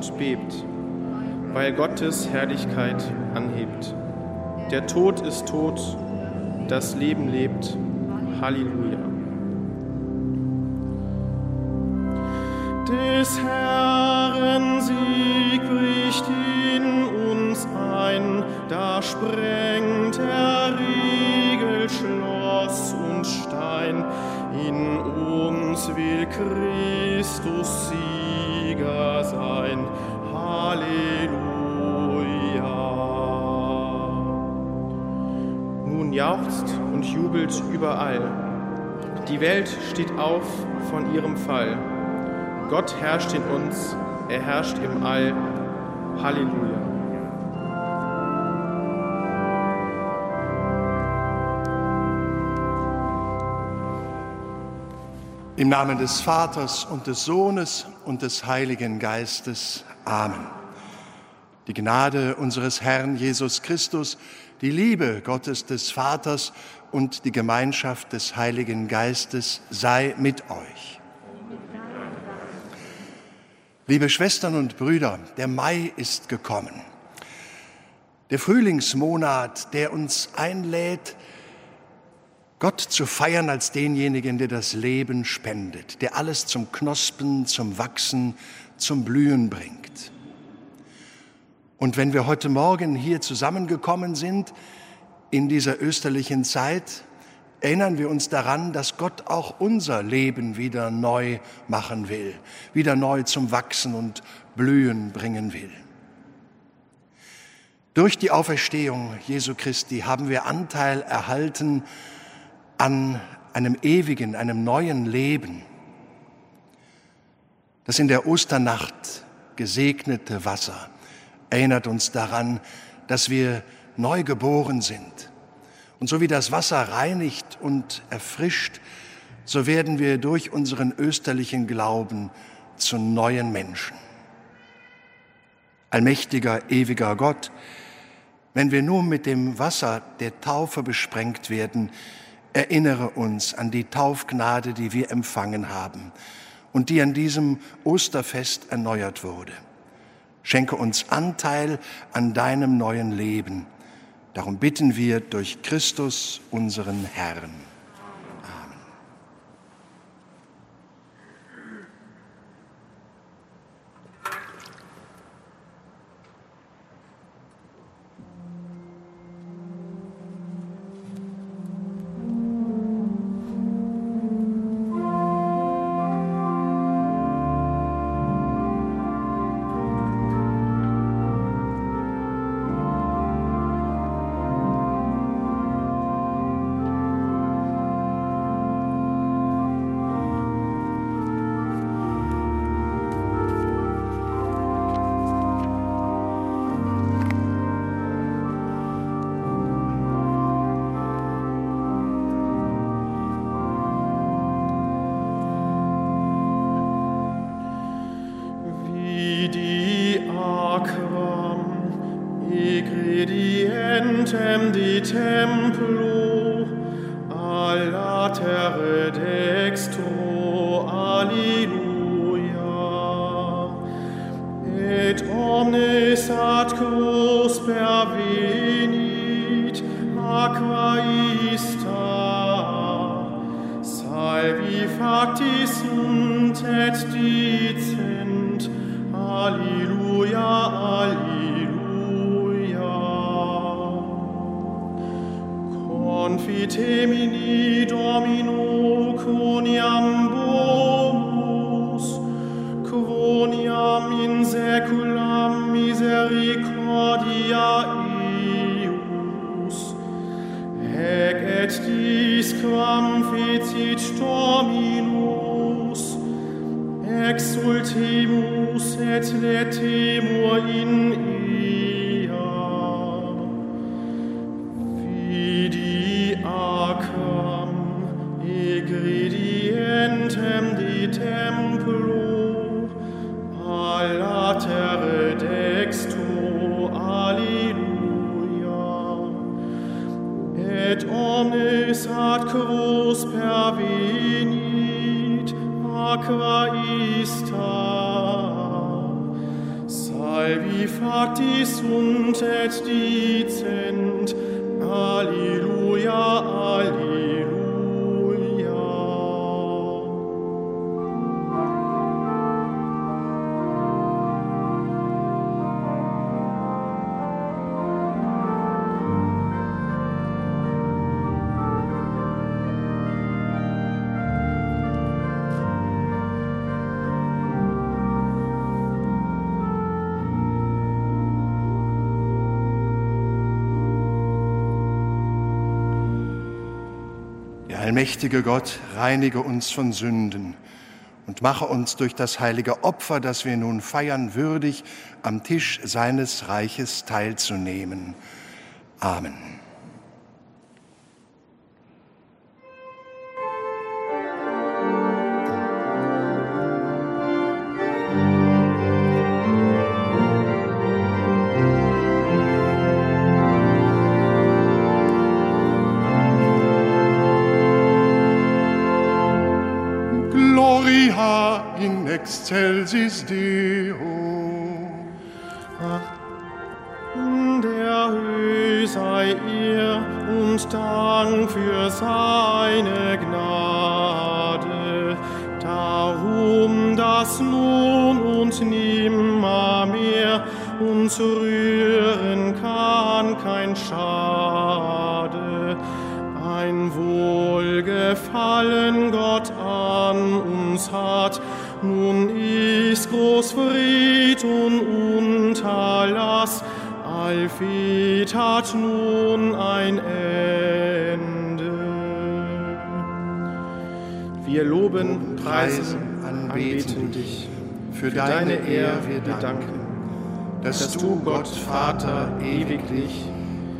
und bebt, weil Gottes Herrlichkeit anhebt. Der Tod ist tot, das Leben lebt. Halleluja. Des Herrn Sieg bricht in uns ein, da sprengt jauchzt und jubelt überall. Die Welt steht auf von ihrem Fall. Gott herrscht in uns, er herrscht im All. Halleluja. Im Namen des Vaters und des Sohnes und des Heiligen Geistes. Amen. Die Gnade unseres Herrn Jesus Christus, die Liebe Gottes des Vaters und die Gemeinschaft des Heiligen Geistes sei mit euch. Liebe Schwestern und Brüder, der Mai ist gekommen. Der Frühlingsmonat, der uns einlädt, Gott zu feiern als denjenigen, der das Leben spendet, der alles zum Knospen, zum Wachsen, zum Blühen bringt. Und wenn wir heute Morgen hier zusammengekommen sind, in dieser österlichen Zeit, erinnern wir uns daran, dass Gott auch unser Leben wieder neu machen will, wieder neu zum Wachsen und Blühen bringen will. Durch die Auferstehung Jesu Christi haben wir Anteil erhalten an einem ewigen, einem neuen Leben. Das in der Osternacht gesegnete Wasser erinnert uns daran, dass wir neu geboren sind und so wie das Wasser reinigt und erfrischt, so werden wir durch unseren österlichen Glauben zu neuen Menschen. Allmächtiger, ewiger Gott, wenn wir nur mit dem Wasser der Taufe besprengt werden, erinnere uns an die Taufgnade, die wir empfangen haben und die an diesem Osterfest erneuert wurde. Schenke uns Anteil an deinem neuen Leben Darum bitten wir durch Christus, unseren Herrn. Aqua ista. Salvi factis sunt et dicent, Alleluia, Alleluia. Allmächtige Gott, reinige uns von Sünden und mache uns durch das heilige Opfer, das wir nun feiern, würdig, am Tisch seines Reiches teilzunehmen. Amen. is dear. Preisen, anbeten. dich. Für deine Ehre wir danken, dass du, Gott Vater, ewiglich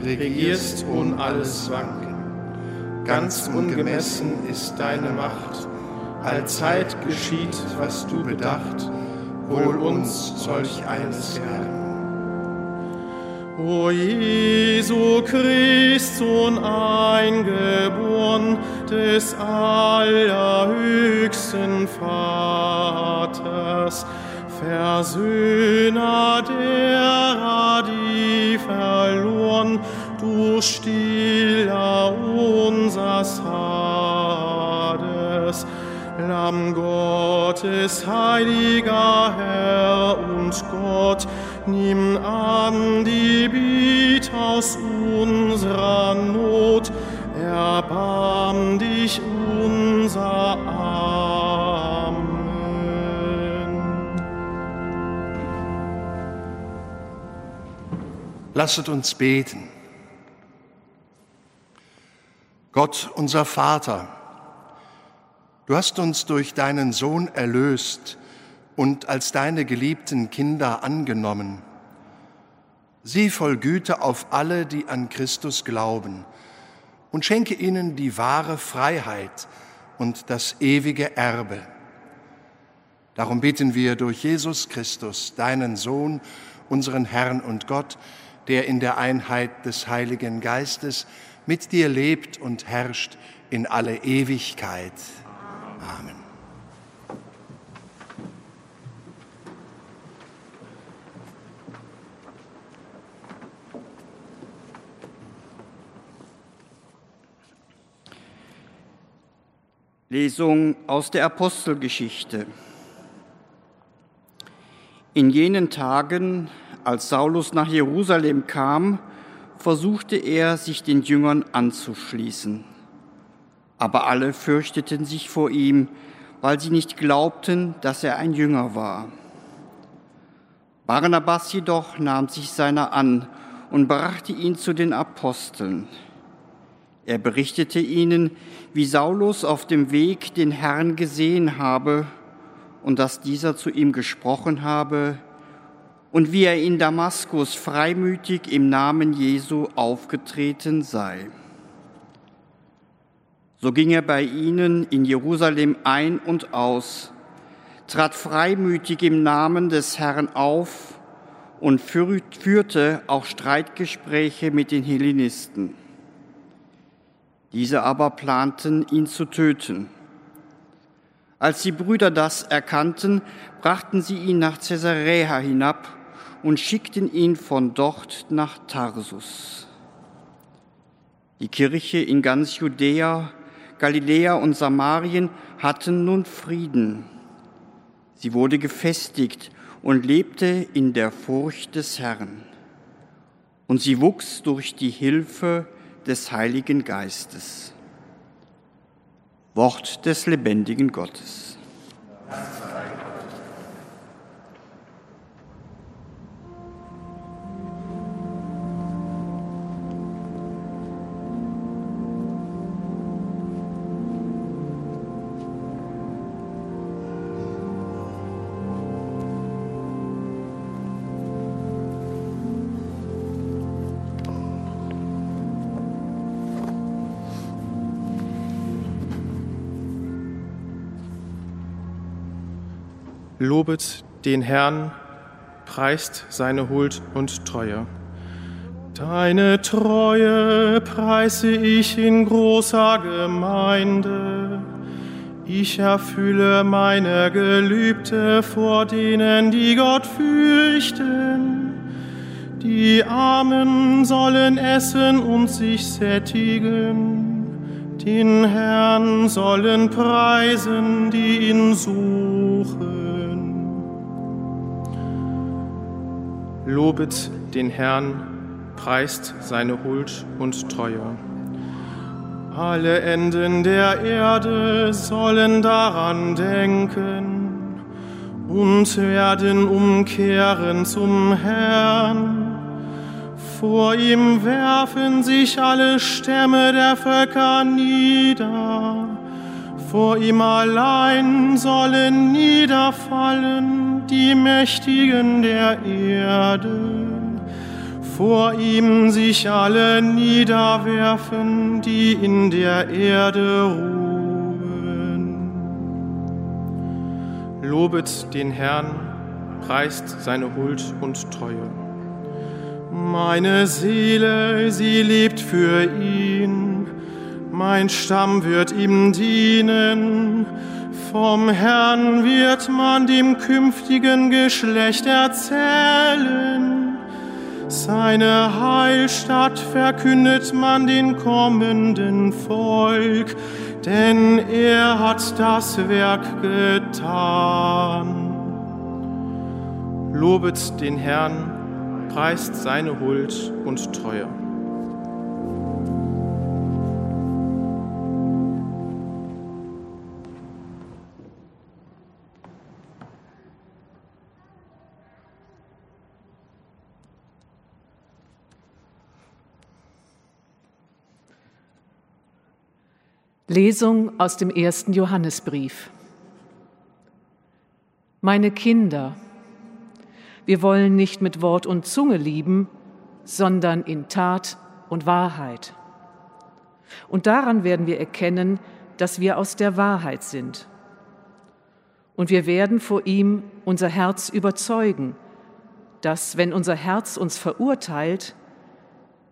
regierst und alles wanken. Ganz ungemessen ist deine Macht. Allzeit geschieht, was du bedacht, wohl uns solch eines werden. O Jesu Christ, Sohn eingeboren des allerhöchsten Vaters, Versöhner derer, die verloren, du stiller unsers Hades, Lamm Gottes, heiliger Herr und Gott, nimm an die Biet aus unserer Not, erbarm dich unser Amen. Lasset uns beten. Gott, unser Vater, Du hast uns durch deinen Sohn erlöst und als deine geliebten Kinder angenommen. Sieh voll Güte auf alle, die an Christus glauben, und schenke ihnen die wahre Freiheit und das ewige Erbe. Darum bitten wir durch Jesus Christus, deinen Sohn, unseren Herrn und Gott, der in der Einheit des Heiligen Geistes mit dir lebt und herrscht in alle Ewigkeit. Amen. Lesung aus der Apostelgeschichte. In jenen Tagen, als Saulus nach Jerusalem kam, versuchte er, sich den Jüngern anzuschließen aber alle fürchteten sich vor ihm, weil sie nicht glaubten, dass er ein Jünger war. Barnabas jedoch nahm sich seiner an und brachte ihn zu den Aposteln. Er berichtete ihnen, wie Saulus auf dem Weg den Herrn gesehen habe und dass dieser zu ihm gesprochen habe und wie er in Damaskus freimütig im Namen Jesu aufgetreten sei. So ging er bei ihnen in Jerusalem ein und aus, trat freimütig im Namen des Herrn auf und führte auch Streitgespräche mit den Hellenisten. Diese aber planten, ihn zu töten. Als die Brüder das erkannten, brachten sie ihn nach Caesarea hinab und schickten ihn von dort nach Tarsus. Die Kirche in ganz Judäa, Galiläa und Samarien hatten nun Frieden. Sie wurde gefestigt und lebte in der Furcht des Herrn. Und sie wuchs durch die Hilfe des Heiligen Geistes. Wort des lebendigen Gottes. Lobet den Herrn, preist seine Huld und Treue. Deine Treue preise ich in großer Gemeinde. Ich erfülle meine Gelübde vor denen, die Gott fürchten. Die Armen sollen essen und sich sättigen. Den Herrn sollen preisen, die ihn suchen. Lobet den Herrn, preist seine Huld und Treue. Alle Enden der Erde sollen daran denken und werden umkehren zum Herrn. Vor ihm werfen sich alle Stämme der Völker nieder. Vor ihm allein sollen niederfallen die Mächtigen der Erde. Vor ihm sich alle niederwerfen, die in der Erde ruhen. Lobet den Herrn, preist seine Huld und Treue. Meine Seele, sie lebt für ihn, mein Stamm wird ihm dienen vom Herrn wird man dem künftigen Geschlecht erzählen. Seine Heilstatt verkündet man den kommenden Volk, denn er hat das Werk getan. Lobet den Herrn, preist seine Huld und Treue. Lesung aus dem ersten Johannesbrief. Meine Kinder, wir wollen nicht mit Wort und Zunge lieben, sondern in Tat und Wahrheit. Und daran werden wir erkennen, dass wir aus der Wahrheit sind. Und wir werden vor ihm unser Herz überzeugen, dass, wenn unser Herz uns verurteilt,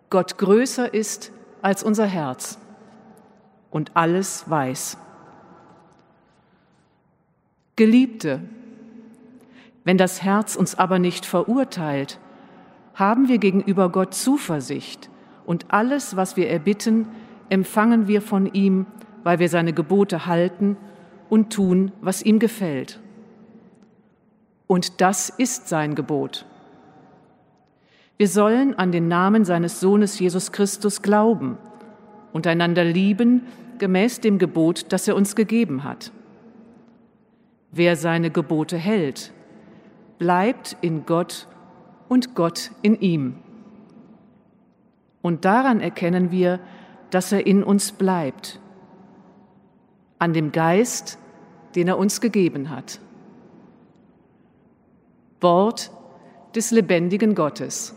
Gott größer ist als unser Herz und alles weiß. Geliebte, wenn das Herz uns aber nicht verurteilt, haben wir gegenüber Gott Zuversicht und alles, was wir erbitten, empfangen wir von ihm, weil wir seine Gebote halten und tun, was ihm gefällt. Und das ist sein Gebot. Wir sollen an den Namen seines Sohnes Jesus Christus glauben und einander lieben gemäß dem Gebot, das er uns gegeben hat. Wer seine Gebote hält, bleibt in Gott und Gott in ihm. Und daran erkennen wir, dass er in uns bleibt, an dem Geist, den er uns gegeben hat. Wort des lebendigen Gottes.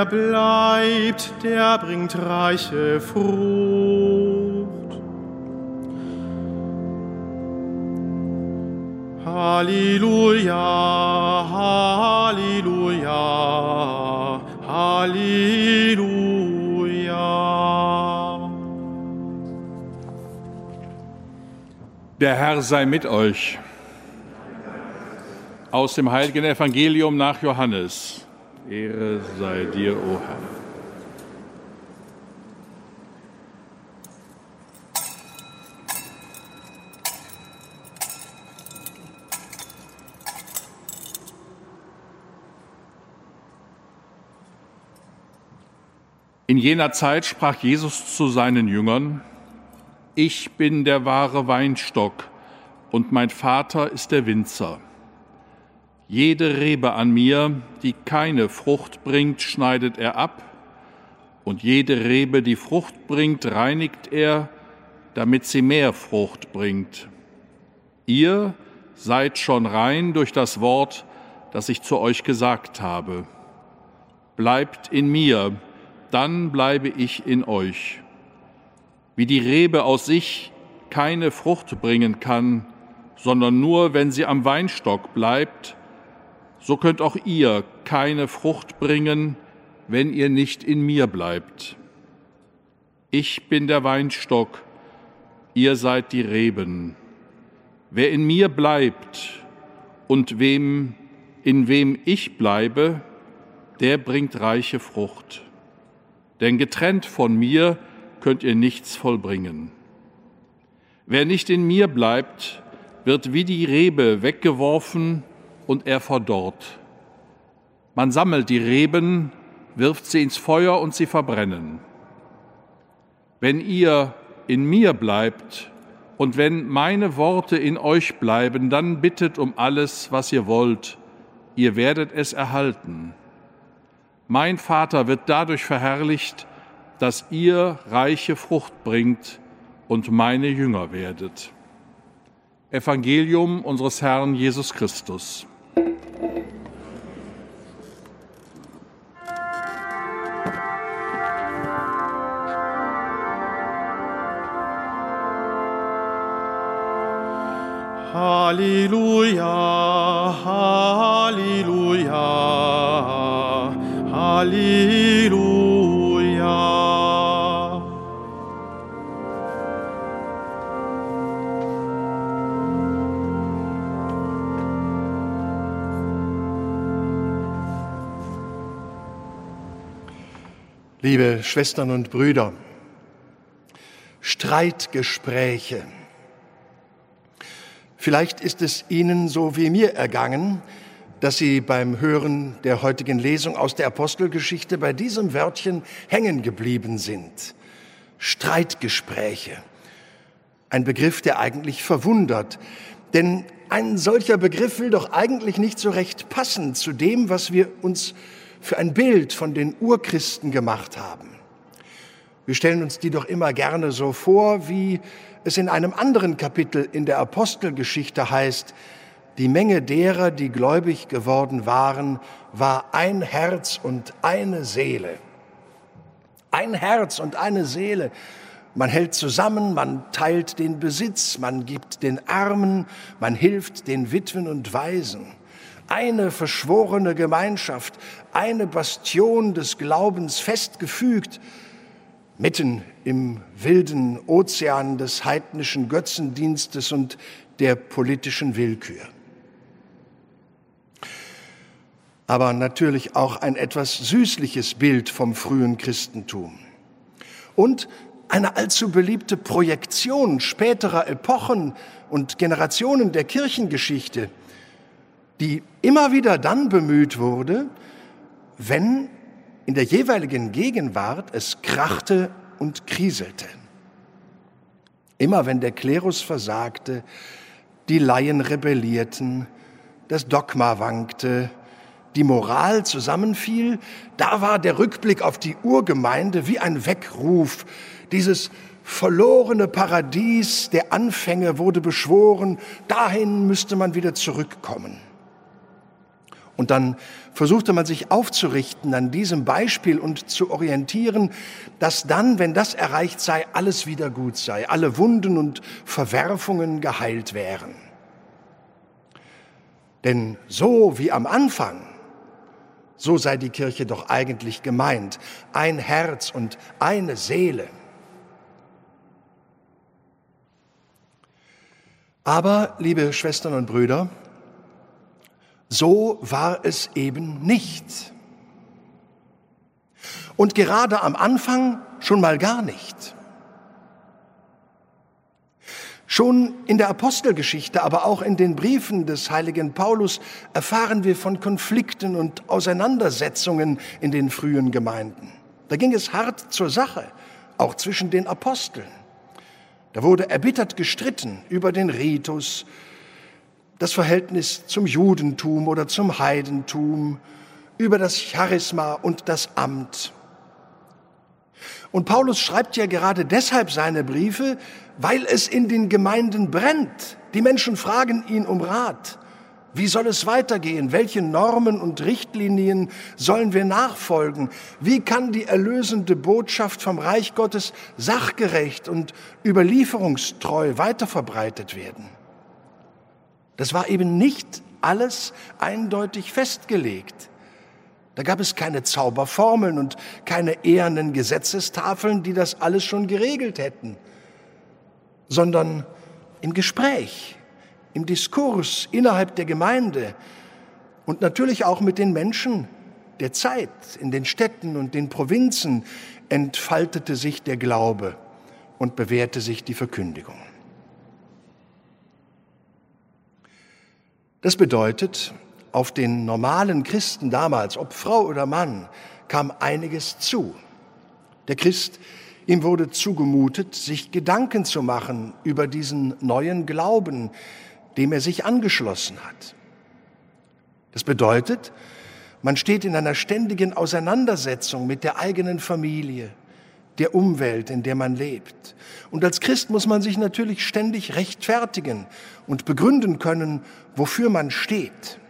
Wer bleibt, der bringt reiche Frucht. Halleluja, Halleluja, Halleluja. Der Herr sei mit euch. Aus dem heiligen Evangelium nach Johannes. Ehre sei dir, o Herr. In jener Zeit sprach Jesus zu seinen Jüngern, Ich bin der wahre Weinstock und mein Vater ist der Winzer. Jede Rebe an mir, die keine Frucht bringt, schneidet er ab, und jede Rebe, die Frucht bringt, reinigt er, damit sie mehr Frucht bringt. Ihr seid schon rein durch das Wort, das ich zu euch gesagt habe. Bleibt in mir, dann bleibe ich in euch. Wie die Rebe aus sich keine Frucht bringen kann, sondern nur, wenn sie am Weinstock bleibt, so könnt auch ihr keine Frucht bringen, wenn ihr nicht in mir bleibt. Ich bin der Weinstock, ihr seid die Reben. Wer in mir bleibt und wem, in wem ich bleibe, der bringt reiche Frucht. Denn getrennt von mir könnt ihr nichts vollbringen. Wer nicht in mir bleibt, wird wie die Rebe weggeworfen und er verdorrt. Man sammelt die Reben, wirft sie ins Feuer und sie verbrennen. Wenn ihr in mir bleibt und wenn meine Worte in euch bleiben, dann bittet um alles, was ihr wollt, ihr werdet es erhalten. Mein Vater wird dadurch verherrlicht, dass ihr reiche Frucht bringt und meine Jünger werdet. Evangelium unseres Herrn Jesus Christus. Halleluja, Halleluja, Halleluja. Liebe Schwestern und Brüder, Streitgespräche Vielleicht ist es Ihnen so wie mir ergangen, dass Sie beim Hören der heutigen Lesung aus der Apostelgeschichte bei diesem Wörtchen hängen geblieben sind. Streitgespräche. Ein Begriff, der eigentlich verwundert. Denn ein solcher Begriff will doch eigentlich nicht so recht passen zu dem, was wir uns für ein Bild von den Urchristen gemacht haben. Wir stellen uns die doch immer gerne so vor, wie es in einem anderen Kapitel in der Apostelgeschichte heißt, die Menge derer, die gläubig geworden waren, war ein Herz und eine Seele. Ein Herz und eine Seele. Man hält zusammen, man teilt den Besitz, man gibt den Armen, man hilft den Witwen und Waisen. Eine verschworene Gemeinschaft, eine Bastion des Glaubens festgefügt, mitten im wilden Ozean des heidnischen Götzendienstes und der politischen Willkür. Aber natürlich auch ein etwas süßliches Bild vom frühen Christentum. Und eine allzu beliebte Projektion späterer Epochen und Generationen der Kirchengeschichte, die immer wieder dann bemüht wurde, wenn in der jeweiligen Gegenwart es krachte und kriselte. Immer wenn der Klerus versagte, die Laien rebellierten, das Dogma wankte, die Moral zusammenfiel, da war der Rückblick auf die Urgemeinde wie ein Weckruf. Dieses verlorene Paradies der Anfänge wurde beschworen, dahin müsste man wieder zurückkommen. Und dann versuchte man sich aufzurichten an diesem Beispiel und zu orientieren, dass dann, wenn das erreicht sei, alles wieder gut sei, alle Wunden und Verwerfungen geheilt wären. Denn so wie am Anfang, so sei die Kirche doch eigentlich gemeint, ein Herz und eine Seele. Aber, liebe Schwestern und Brüder, so war es eben nicht. Und gerade am Anfang schon mal gar nicht. Schon in der Apostelgeschichte, aber auch in den Briefen des heiligen Paulus erfahren wir von Konflikten und Auseinandersetzungen in den frühen Gemeinden. Da ging es hart zur Sache, auch zwischen den Aposteln. Da wurde erbittert gestritten über den Ritus, das Verhältnis zum Judentum oder zum Heidentum, über das Charisma und das Amt. Und Paulus schreibt ja gerade deshalb seine Briefe, weil es in den Gemeinden brennt. Die Menschen fragen ihn um Rat. Wie soll es weitergehen? Welche Normen und Richtlinien sollen wir nachfolgen? Wie kann die erlösende Botschaft vom Reich Gottes sachgerecht und überlieferungstreu weiterverbreitet werden? Das war eben nicht alles eindeutig festgelegt. Da gab es keine Zauberformeln und keine ehernen Gesetzestafeln, die das alles schon geregelt hätten, sondern im Gespräch, im Diskurs innerhalb der Gemeinde und natürlich auch mit den Menschen der Zeit in den Städten und den Provinzen entfaltete sich der Glaube und bewährte sich die Verkündigung. Das bedeutet, auf den normalen Christen damals, ob Frau oder Mann, kam einiges zu. Der Christ, ihm wurde zugemutet, sich Gedanken zu machen über diesen neuen Glauben, dem er sich angeschlossen hat. Das bedeutet, man steht in einer ständigen Auseinandersetzung mit der eigenen Familie, der Umwelt, in der man lebt. Und als Christ muss man sich natürlich ständig rechtfertigen und begründen können, wofür man steht.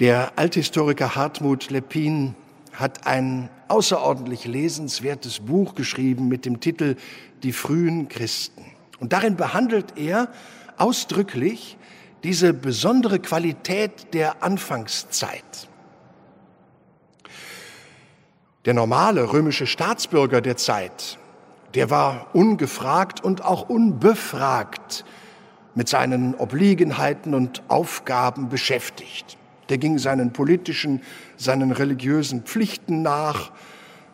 Der Althistoriker Hartmut Lepin hat ein außerordentlich lesenswertes Buch geschrieben mit dem Titel Die frühen Christen. Und darin behandelt er ausdrücklich diese besondere Qualität der Anfangszeit. Der normale römische Staatsbürger der Zeit, der war ungefragt und auch unbefragt mit seinen Obliegenheiten und Aufgaben beschäftigt. Der ging seinen politischen, seinen religiösen Pflichten nach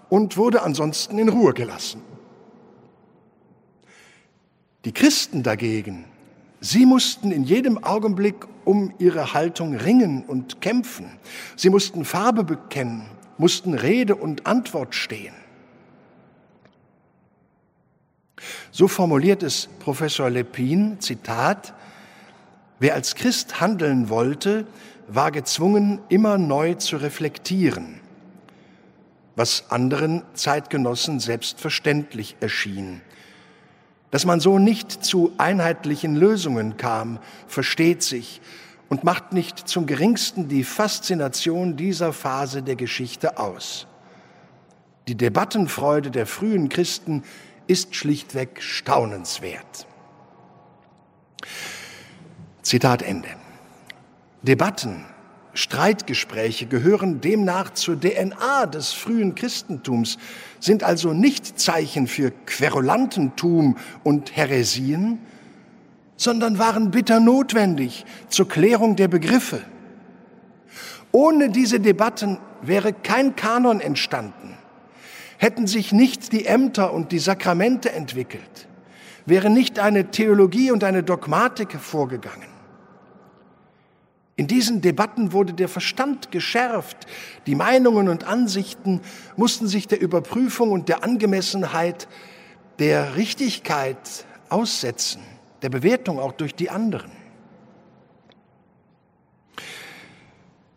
und wurde ansonsten in Ruhe gelassen. Die Christen dagegen, sie mussten in jedem Augenblick um ihre Haltung ringen und kämpfen. Sie mussten Farbe bekennen mussten Rede und Antwort stehen. So formuliert es Professor Lepin, Zitat, Wer als Christ handeln wollte, war gezwungen, immer neu zu reflektieren, was anderen Zeitgenossen selbstverständlich erschien. Dass man so nicht zu einheitlichen Lösungen kam, versteht sich, und macht nicht zum geringsten die Faszination dieser Phase der Geschichte aus. Die Debattenfreude der frühen Christen ist schlichtweg staunenswert. Zitat Ende. Debatten, Streitgespräche gehören demnach zur DNA des frühen Christentums, sind also nicht Zeichen für Querulantentum und Häresien, sondern waren bitter notwendig zur Klärung der Begriffe. Ohne diese Debatten wäre kein Kanon entstanden, hätten sich nicht die Ämter und die Sakramente entwickelt, wäre nicht eine Theologie und eine Dogmatik hervorgegangen. In diesen Debatten wurde der Verstand geschärft, die Meinungen und Ansichten mussten sich der Überprüfung und der Angemessenheit, der Richtigkeit aussetzen der Bewertung auch durch die anderen.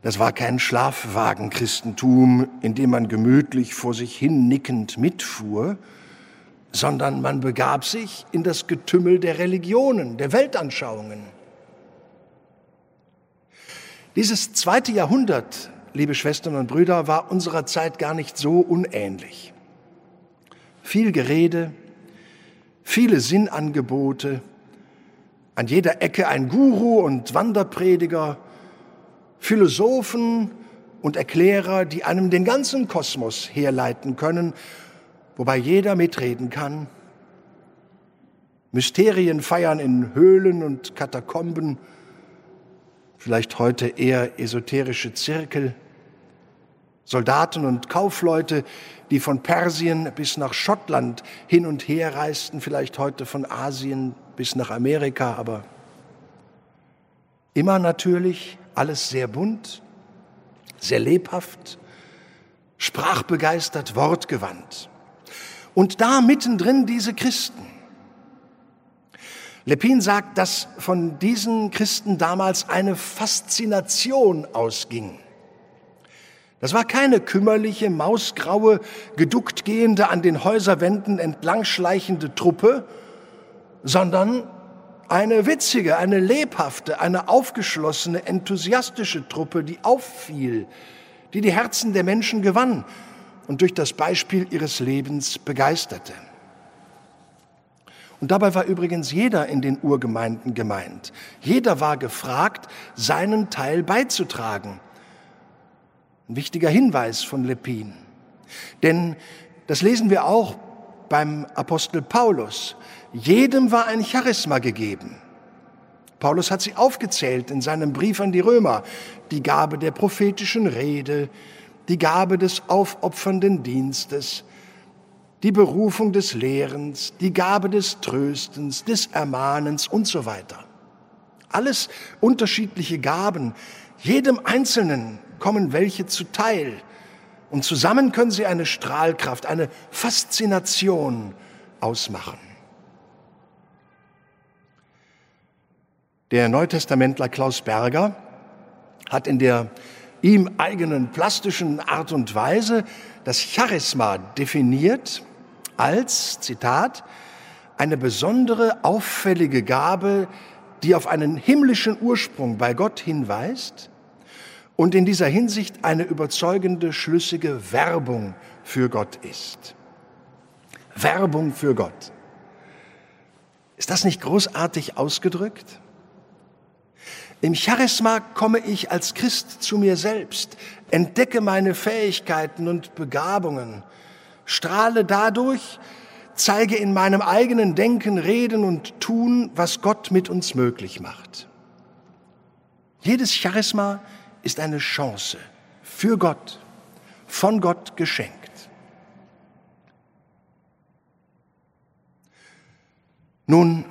Das war kein Schlafwagenchristentum, in dem man gemütlich vor sich hin nickend mitfuhr, sondern man begab sich in das Getümmel der Religionen, der Weltanschauungen. Dieses zweite Jahrhundert, liebe Schwestern und Brüder, war unserer Zeit gar nicht so unähnlich. Viel Gerede, viele Sinnangebote, an jeder Ecke ein Guru und Wanderprediger, Philosophen und Erklärer, die einem den ganzen Kosmos herleiten können, wobei jeder mitreden kann. Mysterien feiern in Höhlen und Katakomben, vielleicht heute eher esoterische Zirkel. Soldaten und Kaufleute, die von Persien bis nach Schottland hin und her reisten, vielleicht heute von Asien bis nach Amerika, aber immer natürlich alles sehr bunt, sehr lebhaft, sprachbegeistert, wortgewandt. Und da mittendrin diese Christen. Lepin sagt, dass von diesen Christen damals eine Faszination ausging. Das war keine kümmerliche, mausgraue, geduckt gehende, an den Häuserwänden entlangschleichende Truppe, sondern eine witzige, eine lebhafte, eine aufgeschlossene, enthusiastische Truppe, die auffiel, die die Herzen der Menschen gewann und durch das Beispiel ihres Lebens begeisterte. Und dabei war übrigens jeder in den Urgemeinden gemeint. Jeder war gefragt, seinen Teil beizutragen. Ein wichtiger Hinweis von Lepin. Denn das lesen wir auch beim Apostel Paulus. Jedem war ein Charisma gegeben. Paulus hat sie aufgezählt in seinem Brief an die Römer. Die Gabe der prophetischen Rede, die Gabe des aufopfernden Dienstes, die Berufung des Lehrens, die Gabe des Tröstens, des Ermahnens und so weiter. Alles unterschiedliche Gaben. Jedem Einzelnen kommen welche zuteil. Und zusammen können sie eine Strahlkraft, eine Faszination ausmachen. Der Neutestamentler Klaus Berger hat in der ihm eigenen plastischen Art und Weise das Charisma definiert als, Zitat, eine besondere, auffällige Gabe, die auf einen himmlischen Ursprung bei Gott hinweist und in dieser Hinsicht eine überzeugende, schlüssige Werbung für Gott ist. Werbung für Gott. Ist das nicht großartig ausgedrückt? Im Charisma komme ich als Christ zu mir selbst, entdecke meine Fähigkeiten und Begabungen, strahle dadurch, zeige in meinem eigenen Denken, Reden und Tun, was Gott mit uns möglich macht. Jedes Charisma ist eine Chance für Gott, von Gott geschenkt. Nun,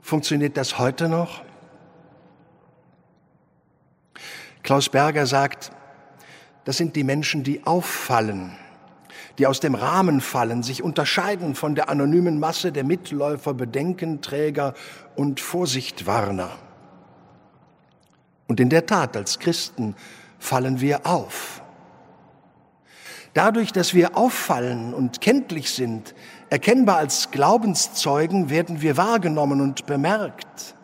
funktioniert das heute noch? Klaus Berger sagt, das sind die Menschen, die auffallen, die aus dem Rahmen fallen, sich unterscheiden von der anonymen Masse der Mitläufer, Bedenkenträger und Vorsichtwarner. Und in der Tat, als Christen fallen wir auf. Dadurch, dass wir auffallen und kenntlich sind, erkennbar als Glaubenszeugen, werden wir wahrgenommen und bemerkt.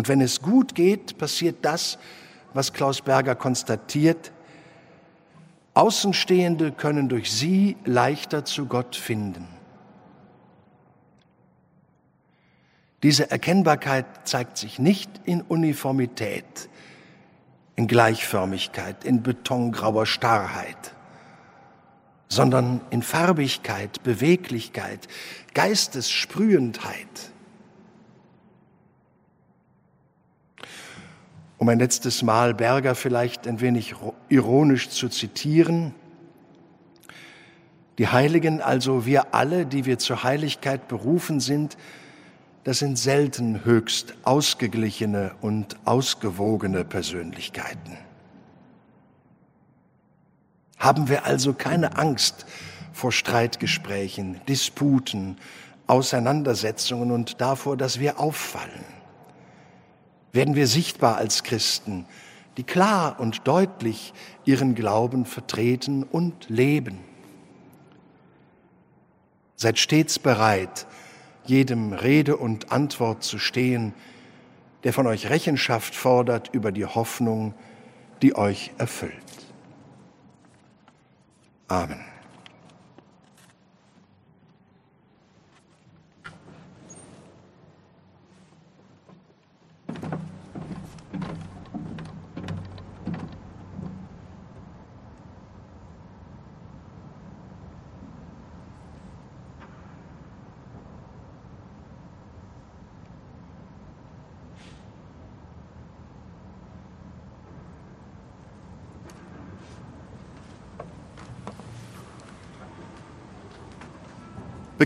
Und wenn es gut geht, passiert das, was Klaus Berger konstatiert. Außenstehende können durch sie leichter zu Gott finden. Diese Erkennbarkeit zeigt sich nicht in Uniformität, in Gleichförmigkeit, in betongrauer Starrheit, sondern in Farbigkeit, Beweglichkeit, Geistessprühendheit. Um ein letztes Mal Berger vielleicht ein wenig ironisch zu zitieren. Die Heiligen, also wir alle, die wir zur Heiligkeit berufen sind, das sind selten höchst ausgeglichene und ausgewogene Persönlichkeiten. Haben wir also keine Angst vor Streitgesprächen, Disputen, Auseinandersetzungen und davor, dass wir auffallen werden wir sichtbar als Christen, die klar und deutlich ihren Glauben vertreten und leben. Seid stets bereit, jedem Rede und Antwort zu stehen, der von euch Rechenschaft fordert über die Hoffnung, die euch erfüllt. Amen.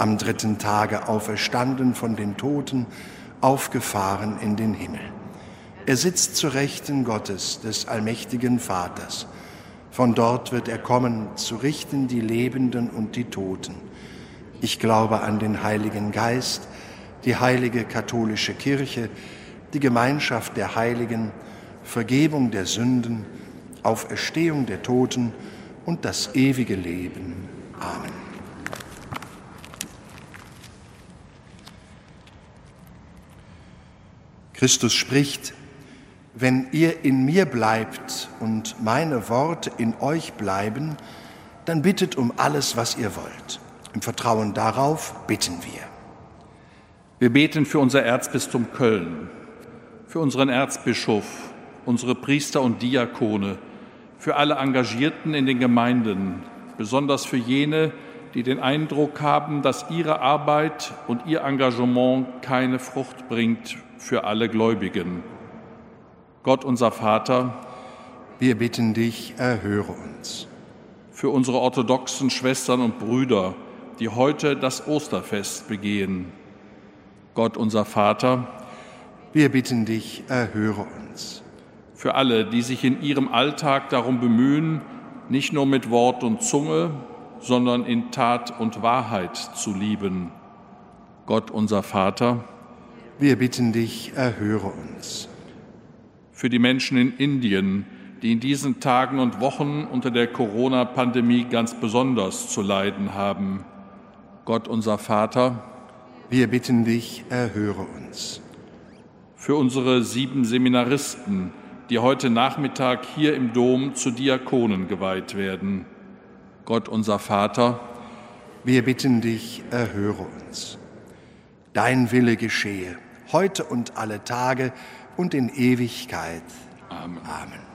am dritten Tage auferstanden von den Toten, aufgefahren in den Himmel. Er sitzt zu Rechten Gottes, des allmächtigen Vaters. Von dort wird er kommen, zu richten die Lebenden und die Toten. Ich glaube an den Heiligen Geist, die heilige katholische Kirche, die Gemeinschaft der Heiligen, Vergebung der Sünden, Auferstehung der Toten und das ewige Leben. Amen. Christus spricht, wenn ihr in mir bleibt und meine Worte in euch bleiben, dann bittet um alles, was ihr wollt. Im Vertrauen darauf bitten wir. Wir beten für unser Erzbistum Köln, für unseren Erzbischof, unsere Priester und Diakone, für alle Engagierten in den Gemeinden, besonders für jene, die den Eindruck haben, dass ihre Arbeit und ihr Engagement keine Frucht bringt für alle Gläubigen. Gott unser Vater, wir bitten dich, erhöre uns. Für unsere orthodoxen Schwestern und Brüder, die heute das Osterfest begehen. Gott unser Vater, wir bitten dich, erhöre uns. Für alle, die sich in ihrem Alltag darum bemühen, nicht nur mit Wort und Zunge, sondern in Tat und Wahrheit zu lieben. Gott unser Vater, wir bitten dich, erhöre uns. Für die Menschen in Indien, die in diesen Tagen und Wochen unter der Corona-Pandemie ganz besonders zu leiden haben. Gott unser Vater, wir bitten dich, erhöre uns. Für unsere sieben Seminaristen, die heute Nachmittag hier im Dom zu Diakonen geweiht werden. Gott unser Vater, wir bitten dich, erhöre uns. Dein Wille geschehe heute und alle Tage und in Ewigkeit. Amen. Amen.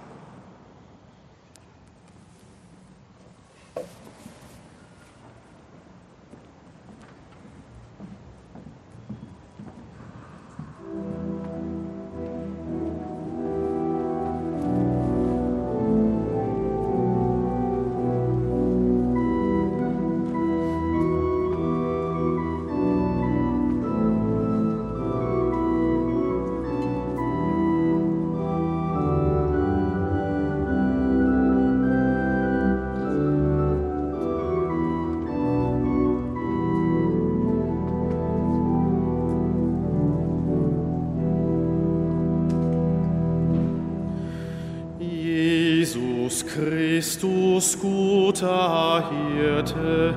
Hirte,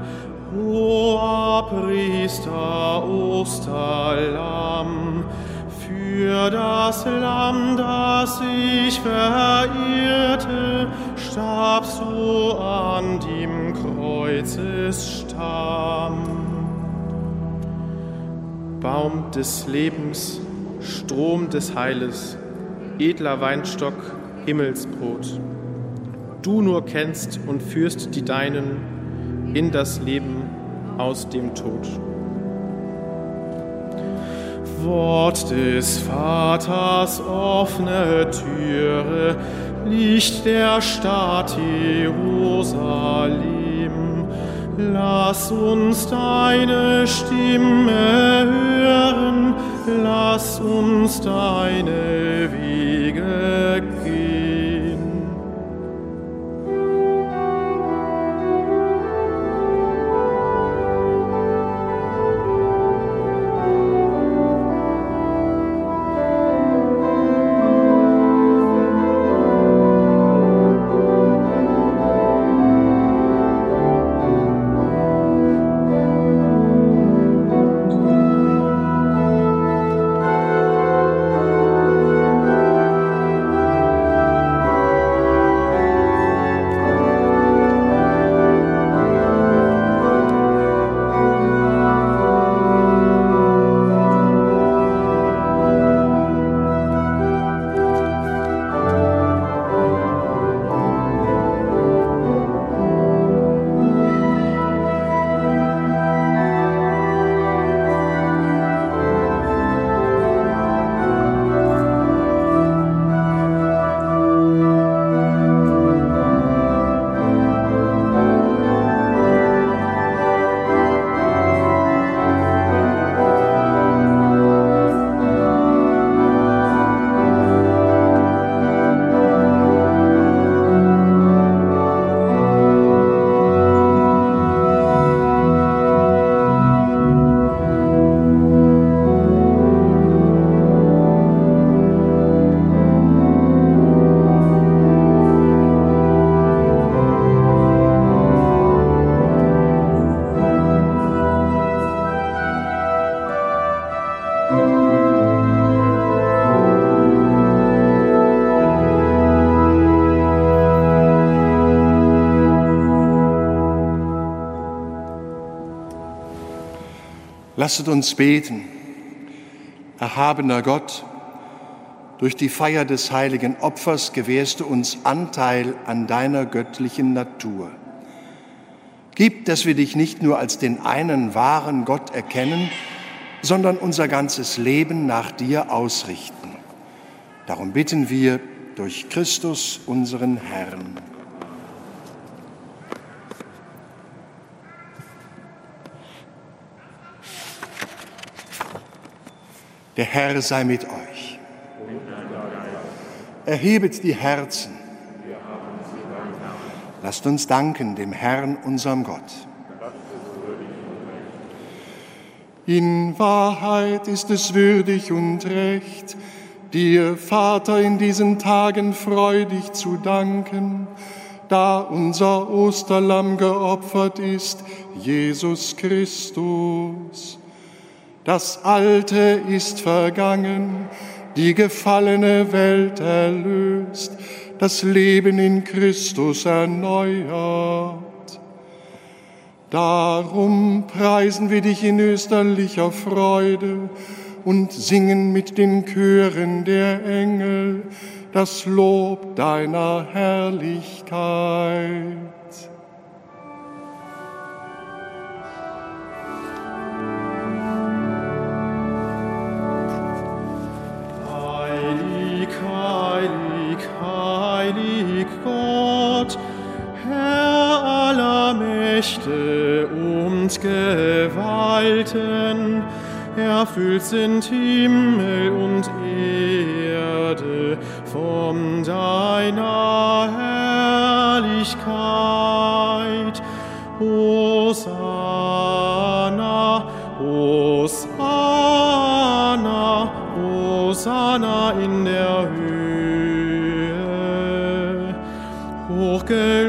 hoher Priester, Osterlamm, für das Lamm, das ich verirrte, starbst du an dem Kreuzesstamm. Baum des Lebens, Strom des Heiles, edler Weinstock, Himmelsbrot du nur kennst und führst die Deinen in das Leben aus dem Tod. Wort des Vaters, offene Türe, Licht der Stadt Jerusalem. Lass uns deine Stimme hören, lass uns deine Wege Lasset uns beten. Erhabener Gott, durch die Feier des heiligen Opfers gewährst du uns Anteil an deiner göttlichen Natur. Gib, dass wir dich nicht nur als den einen wahren Gott erkennen, sondern unser ganzes Leben nach dir ausrichten. Darum bitten wir durch Christus, unseren Herrn. Der Herr sei mit euch. Erhebet die Herzen. Lasst uns danken dem Herrn, unserem Gott. In Wahrheit ist es würdig und recht, dir, Vater, in diesen Tagen freudig zu danken, da unser Osterlamm geopfert ist, Jesus Christus. Das Alte ist vergangen, die gefallene Welt erlöst, das Leben in Christus erneuert. Darum preisen wir dich in österlicher Freude und singen mit den Chören der Engel das Lob deiner Herrlichkeit. Mächte und Gewalten, erfüllt sind Himmel und Erde von deiner Herrlichkeit. Hosanna, Hosanna, Hosanna in der Höhe. que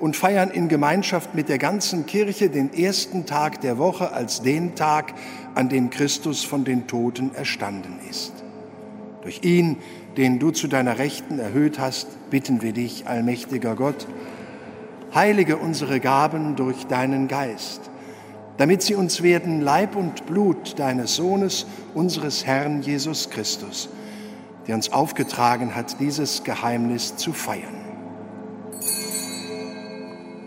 und feiern in Gemeinschaft mit der ganzen Kirche den ersten Tag der Woche als den Tag, an dem Christus von den Toten erstanden ist. Durch ihn, den du zu deiner Rechten erhöht hast, bitten wir dich, allmächtiger Gott, heilige unsere Gaben durch deinen Geist, damit sie uns werden Leib und Blut deines Sohnes, unseres Herrn Jesus Christus, der uns aufgetragen hat, dieses Geheimnis zu feiern.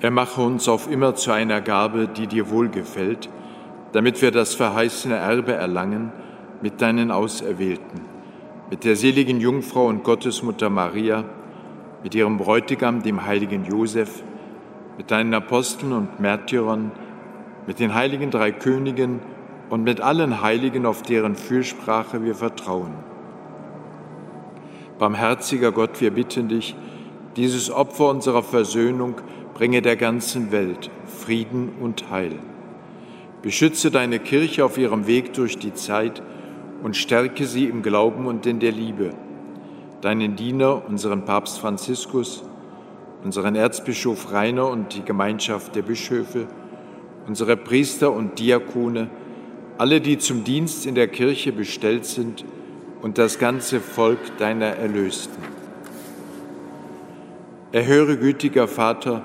Er mache uns auf immer zu einer Gabe, die dir wohlgefällt, damit wir das verheißene Erbe erlangen mit deinen Auserwählten, mit der seligen Jungfrau und Gottesmutter Maria, mit ihrem Bräutigam, dem heiligen Josef, mit deinen Aposteln und Märtyrern, mit den heiligen drei Königen und mit allen Heiligen, auf deren Fürsprache wir vertrauen. Barmherziger Gott, wir bitten dich, dieses Opfer unserer Versöhnung bringe der ganzen Welt Frieden und Heil. Beschütze deine Kirche auf ihrem Weg durch die Zeit und stärke sie im Glauben und in der Liebe. Deinen Diener, unseren Papst Franziskus, unseren Erzbischof Rainer und die Gemeinschaft der Bischöfe, unsere Priester und Diakone, alle, die zum Dienst in der Kirche bestellt sind und das ganze Volk deiner Erlösten. Erhöre, gütiger Vater,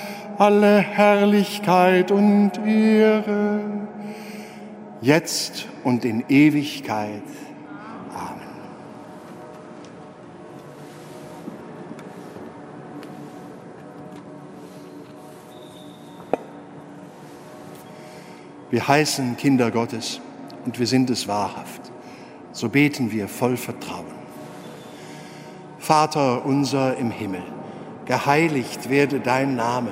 alle Herrlichkeit und Ehre, jetzt und in Ewigkeit. Amen. Wir heißen Kinder Gottes und wir sind es wahrhaft. So beten wir voll Vertrauen. Vater unser im Himmel, geheiligt werde dein Name,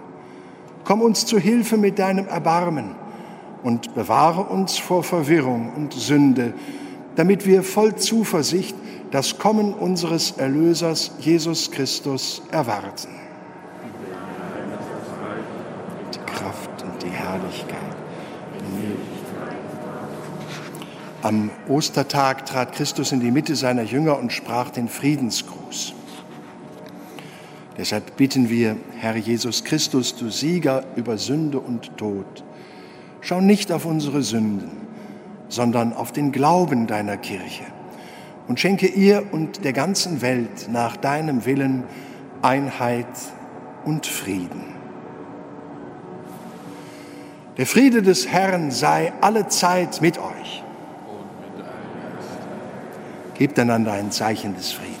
Komm uns zu Hilfe mit deinem Erbarmen und bewahre uns vor Verwirrung und Sünde, damit wir voll Zuversicht das Kommen unseres Erlösers Jesus Christus erwarten. Die Kraft und die Herrlichkeit. Am Ostertag trat Christus in die Mitte seiner Jünger und sprach den Friedensgruß. Deshalb bitten wir, Herr Jesus Christus, du Sieger über Sünde und Tod, schau nicht auf unsere Sünden, sondern auf den Glauben deiner Kirche und schenke ihr und der ganzen Welt nach deinem Willen Einheit und Frieden. Der Friede des Herrn sei alle Zeit mit euch. Gebt einander ein Zeichen des Friedens.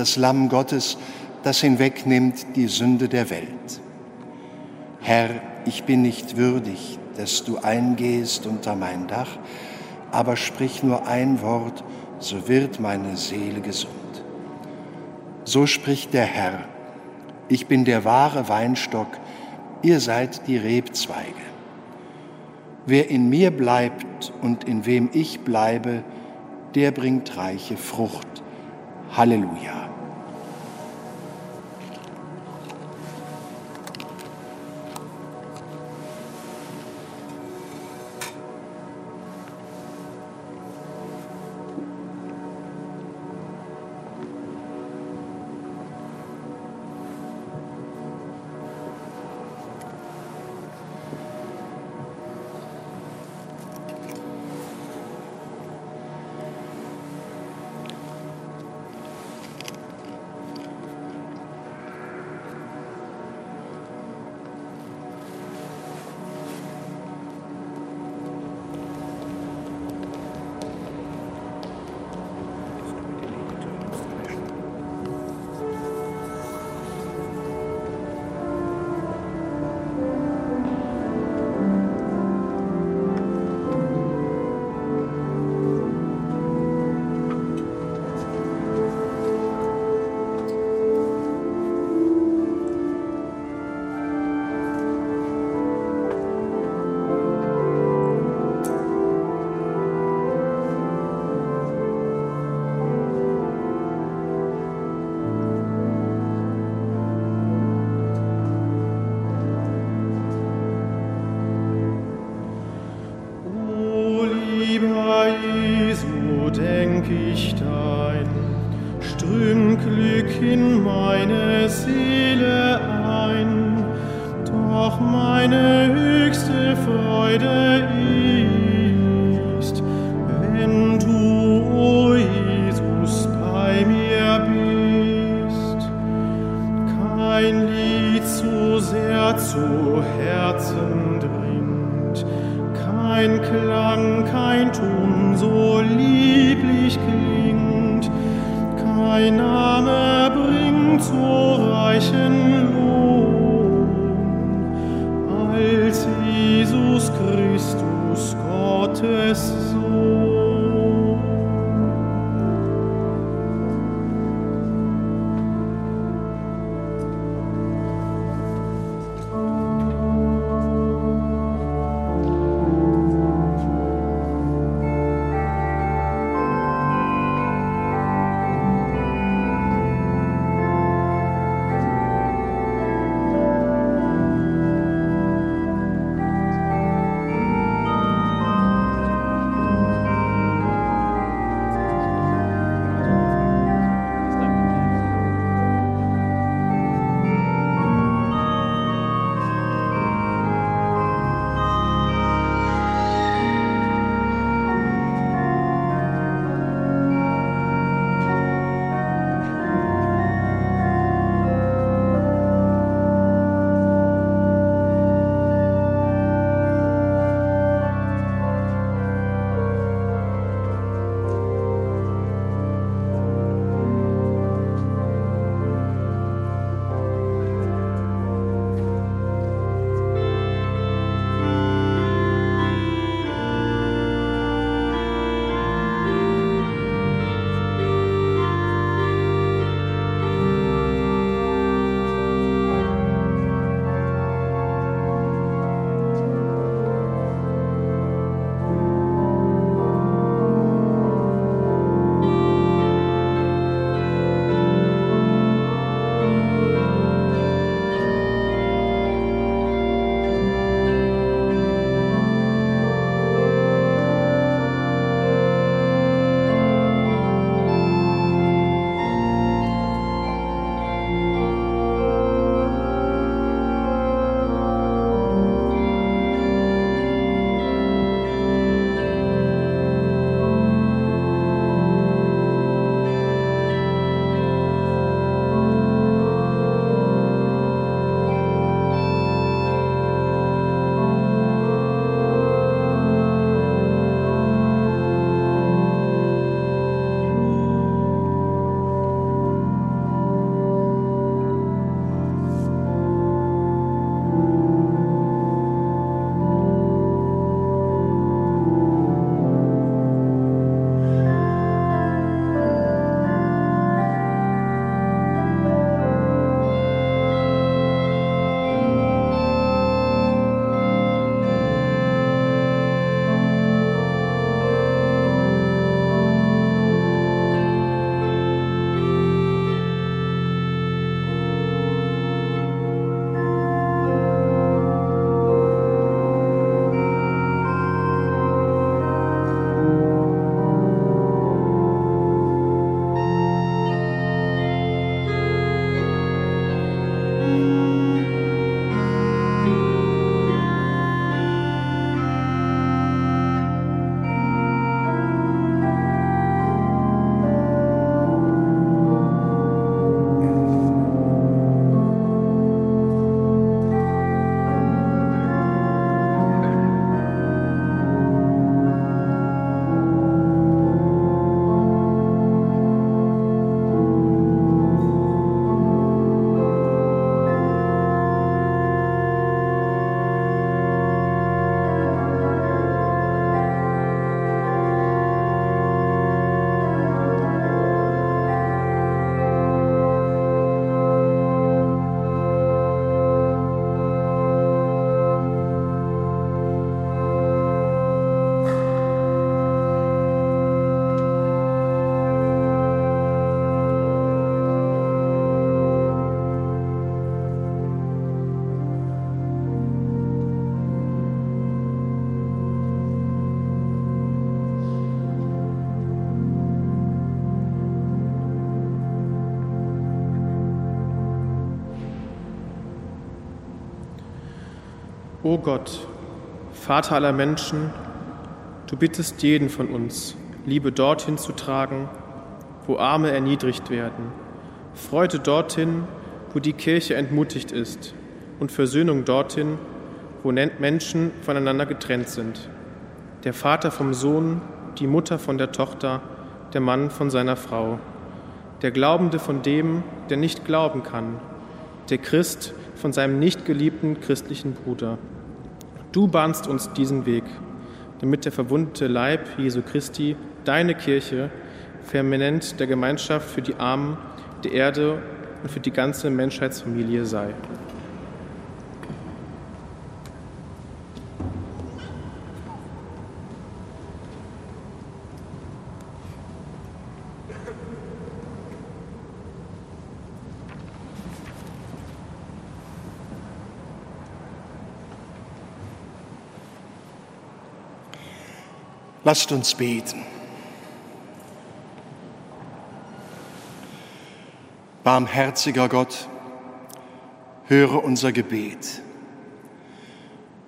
das Lamm Gottes, das hinwegnimmt die Sünde der Welt. Herr, ich bin nicht würdig, dass du eingehst unter mein Dach, aber sprich nur ein Wort, so wird meine Seele gesund. So spricht der Herr, ich bin der wahre Weinstock, ihr seid die Rebzweige. Wer in mir bleibt und in wem ich bleibe, der bringt reiche Frucht. Halleluja. O Gott, Vater aller Menschen, du bittest jeden von uns, Liebe dorthin zu tragen, wo Arme erniedrigt werden, Freude dorthin, wo die Kirche entmutigt ist und Versöhnung dorthin, wo Menschen voneinander getrennt sind. Der Vater vom Sohn, die Mutter von der Tochter, der Mann von seiner Frau. der Glaubende von dem, der nicht glauben kann, der Christ von seinem nicht geliebten christlichen Bruder. Du bahnst uns diesen Weg, damit der verwundete Leib Jesu Christi, deine Kirche, permanent der Gemeinschaft für die Armen der Erde und für die ganze Menschheitsfamilie sei. Lasst uns beten. Barmherziger Gott, höre unser Gebet.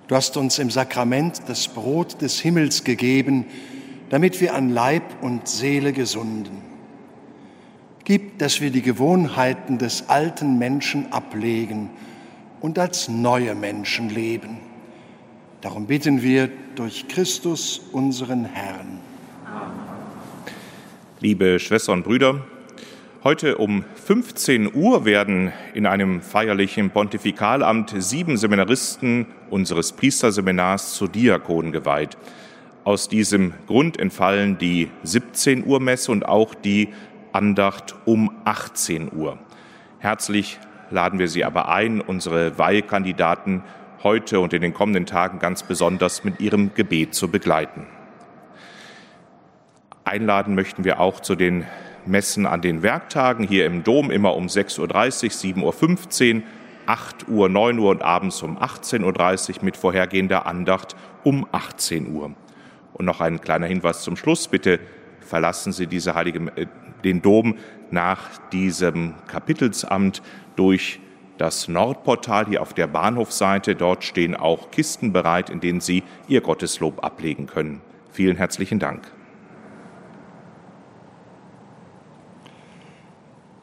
Du hast uns im Sakrament das Brot des Himmels gegeben, damit wir an Leib und Seele gesunden. Gib, dass wir die Gewohnheiten des alten Menschen ablegen und als neue Menschen leben Darum bitten wir durch Christus, unseren Herrn. Liebe Schwestern und Brüder, heute um 15 Uhr werden in einem feierlichen Pontifikalamt sieben Seminaristen unseres Priesterseminars zu Diakonen geweiht. Aus diesem Grund entfallen die 17 Uhr Messe und auch die Andacht um 18 Uhr. Herzlich laden wir Sie aber ein, unsere Weihekandidaten heute und in den kommenden Tagen ganz besonders mit ihrem Gebet zu begleiten. Einladen möchten wir auch zu den Messen an den Werktagen hier im Dom immer um 6.30 Uhr, 7.15 Uhr, 8 Uhr, 9 Uhr und abends um 18.30 Uhr mit vorhergehender Andacht um 18 Uhr. Und noch ein kleiner Hinweis zum Schluss. Bitte verlassen Sie diese heilige, äh, den Dom nach diesem Kapitelsamt durch das Nordportal hier auf der Bahnhofseite. Dort stehen auch Kisten bereit, in denen Sie Ihr Gotteslob ablegen können. Vielen herzlichen Dank.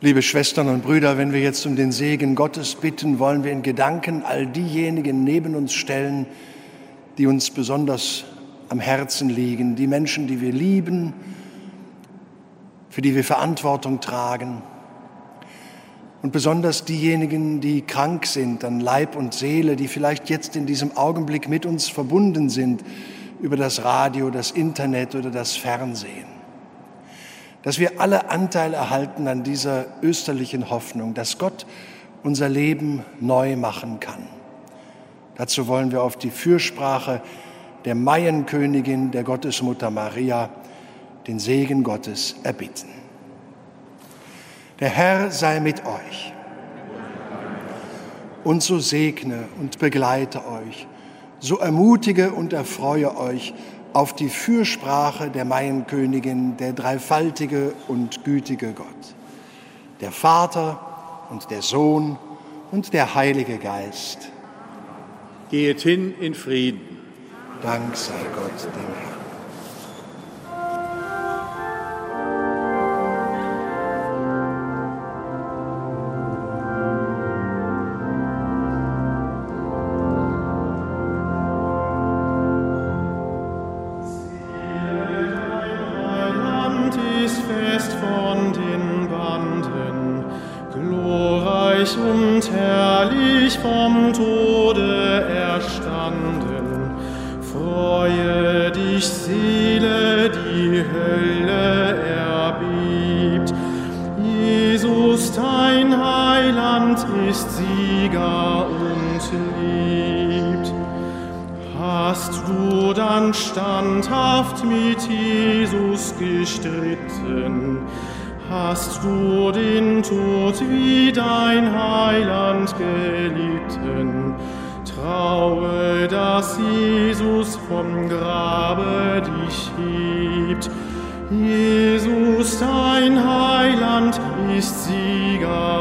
Liebe Schwestern und Brüder, wenn wir jetzt um den Segen Gottes bitten, wollen wir in Gedanken all diejenigen neben uns stellen, die uns besonders am Herzen liegen, die Menschen, die wir lieben, für die wir Verantwortung tragen und besonders diejenigen, die krank sind an Leib und Seele, die vielleicht jetzt in diesem Augenblick mit uns verbunden sind über das Radio, das Internet oder das Fernsehen. Dass wir alle Anteil erhalten an dieser österlichen Hoffnung, dass Gott unser Leben neu machen kann. Dazu wollen wir auf die Fürsprache der Maienkönigin, der Gottesmutter Maria, den Segen Gottes erbitten. Der Herr sei mit euch. Und so segne und begleite euch, so ermutige und erfreue euch auf die Fürsprache der Maienkönigin, der dreifaltige und gütige Gott, der Vater und der Sohn und der Heilige Geist. Geht hin in Frieden. Dank sei Gott dem Herrn. Jesus, dein Heiland, ist Sieger